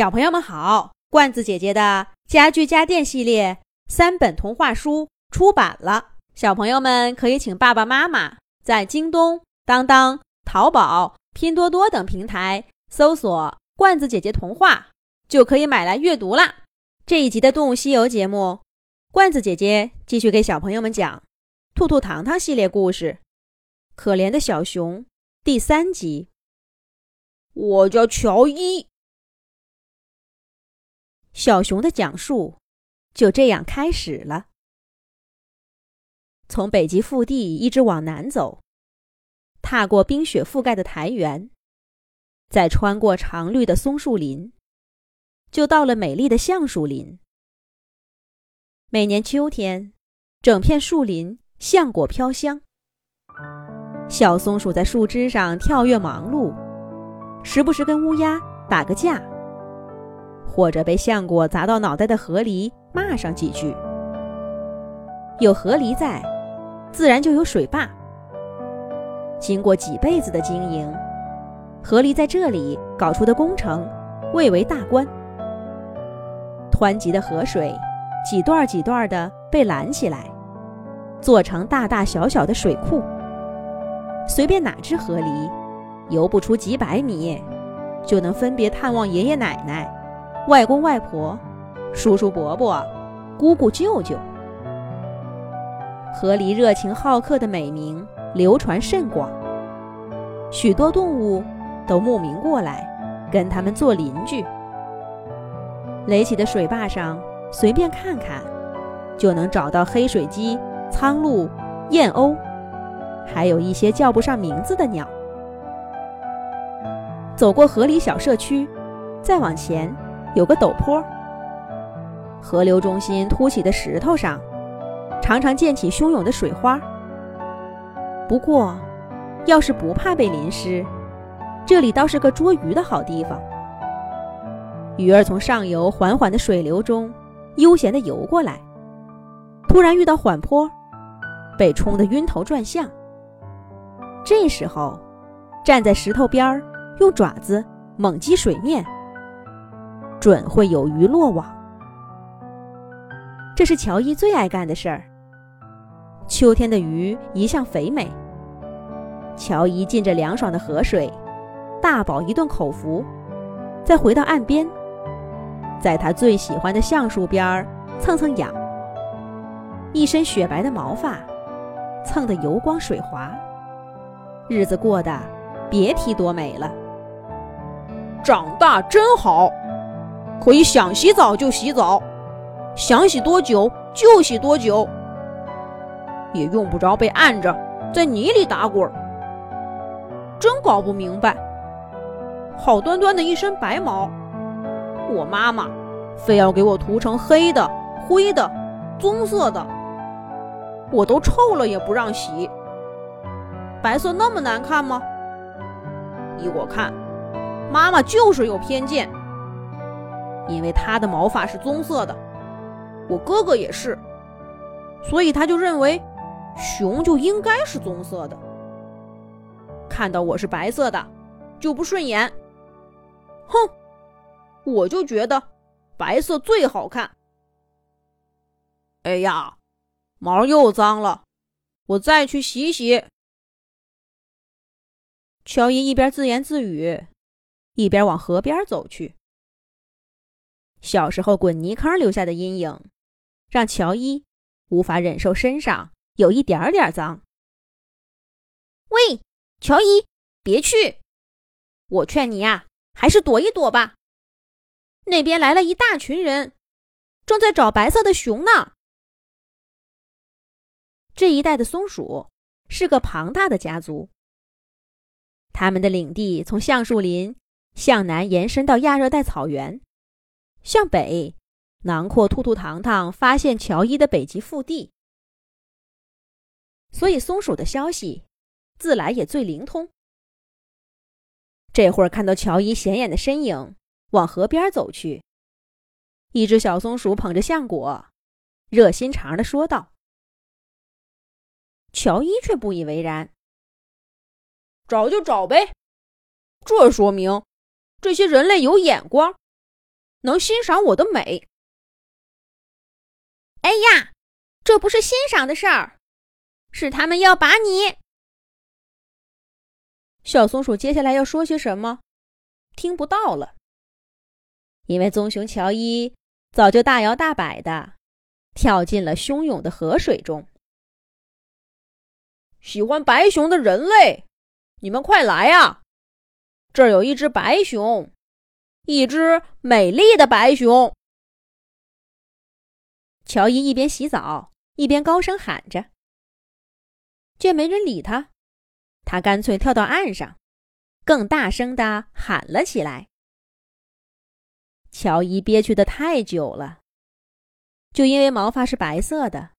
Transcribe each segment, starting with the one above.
小朋友们好，罐子姐姐的家具家电系列三本童话书出版了，小朋友们可以请爸爸妈妈在京东、当当、淘宝、拼多多等平台搜索“罐子姐姐童话”，就可以买来阅读啦。这一集的《动物西游》节目，罐子姐姐继续给小朋友们讲《兔兔糖糖》系列故事，《可怜的小熊》第三集。我叫乔伊。小熊的讲述就这样开始了。从北极腹地一直往南走，踏过冰雪覆盖的苔原，再穿过常绿的松树林，就到了美丽的橡树林。每年秋天，整片树林橡果飘香，小松鼠在树枝上跳跃忙碌，时不时跟乌鸦打个架。或者被橡果砸到脑袋的河狸骂上几句。有河狸在，自然就有水坝。经过几辈子的经营，河狸在这里搞出的工程蔚为大观。湍急的河水，几段几段的被拦起来，做成大大小小的水库。随便哪只河狸，游不出几百米，就能分别探望爷爷奶奶。外公外婆、叔叔伯伯、姑姑舅舅，河狸热情好客的美名流传甚广，许多动物都慕名过来跟他们做邻居。垒起的水坝上，随便看看，就能找到黑水鸡、苍鹭、燕鸥，还有一些叫不上名字的鸟。走过河狸小社区，再往前。有个陡坡，河流中心凸起的石头上，常常溅起汹涌的水花。不过，要是不怕被淋湿，这里倒是个捉鱼的好地方。鱼儿从上游缓缓的水流中悠闲地游过来，突然遇到缓坡，被冲得晕头转向。这时候，站在石头边儿，用爪子猛击水面。准会有鱼落网，这是乔伊最爱干的事儿。秋天的鱼一向肥美，乔伊浸着凉爽的河水，大饱一顿口福，再回到岸边，在他最喜欢的橡树边儿蹭蹭痒，一身雪白的毛发蹭得油光水滑，日子过得别提多美了。长大真好。可以想洗澡就洗澡，想洗多久就洗多久，也用不着被按着在泥里打滚。真搞不明白，好端端的一身白毛，我妈妈非要给我涂成黑的、灰的、棕色的，我都臭了也不让洗。白色那么难看吗？依我看，妈妈就是有偏见。因为他的毛发是棕色的，我哥哥也是，所以他就认为熊就应该是棕色的。看到我是白色的，就不顺眼。哼，我就觉得白色最好看。哎呀，毛又脏了，我再去洗洗。乔伊一边自言自语，一边往河边走去。小时候滚泥坑留下的阴影，让乔伊无法忍受身上有一点点脏。喂，乔伊，别去！我劝你呀，还是躲一躲吧。那边来了一大群人，正在找白色的熊呢。这一带的松鼠是个庞大的家族，他们的领地从橡树林向南延伸到亚热带草原。向北，囊括兔兔糖糖发现乔伊的北极腹地，所以松鼠的消息自来也最灵通。这会儿看到乔伊显眼的身影往河边走去，一只小松鼠捧着橡果，热心肠的说道：“乔伊却不以为然，找就找呗，这说明这些人类有眼光。”能欣赏我的美。哎呀，这不是欣赏的事儿，是他们要把你……小松鼠接下来要说些什么，听不到了，因为棕熊乔伊早就大摇大摆的跳进了汹涌的河水中。喜欢白熊的人类，你们快来啊！这儿有一只白熊，一只美丽的白熊。乔伊一边洗澡一边高声喊着。见没人理他，他干脆跳到岸上，更大声的喊了起来。乔伊憋屈的太久了，就因为毛发是白色的，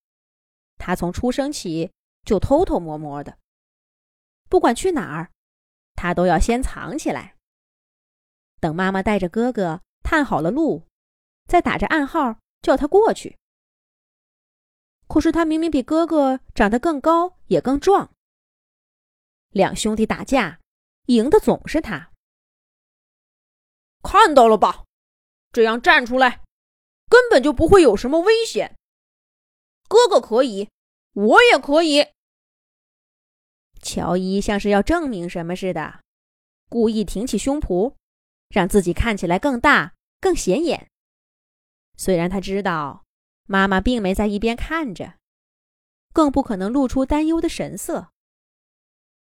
他从出生起。就偷偷摸摸的，不管去哪儿，他都要先藏起来。等妈妈带着哥哥探好了路，再打着暗号叫他过去。可是他明明比哥哥长得更高，也更壮。两兄弟打架，赢的总是他。看到了吧？这样站出来，根本就不会有什么危险。哥哥可以。我也可以。乔伊像是要证明什么似的，故意挺起胸脯，让自己看起来更大、更显眼。虽然他知道妈妈并没在一边看着，更不可能露出担忧的神色，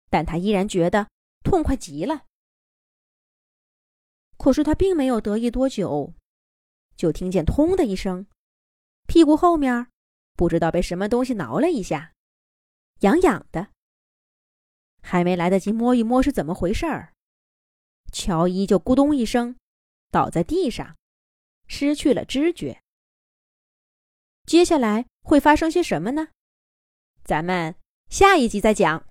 但他依然觉得痛快极了。可是他并没有得意多久，就听见“通”的一声，屁股后面。不知道被什么东西挠了一下，痒痒的。还没来得及摸一摸是怎么回事儿，乔伊就咕咚一声倒在地上，失去了知觉。接下来会发生些什么呢？咱们下一集再讲。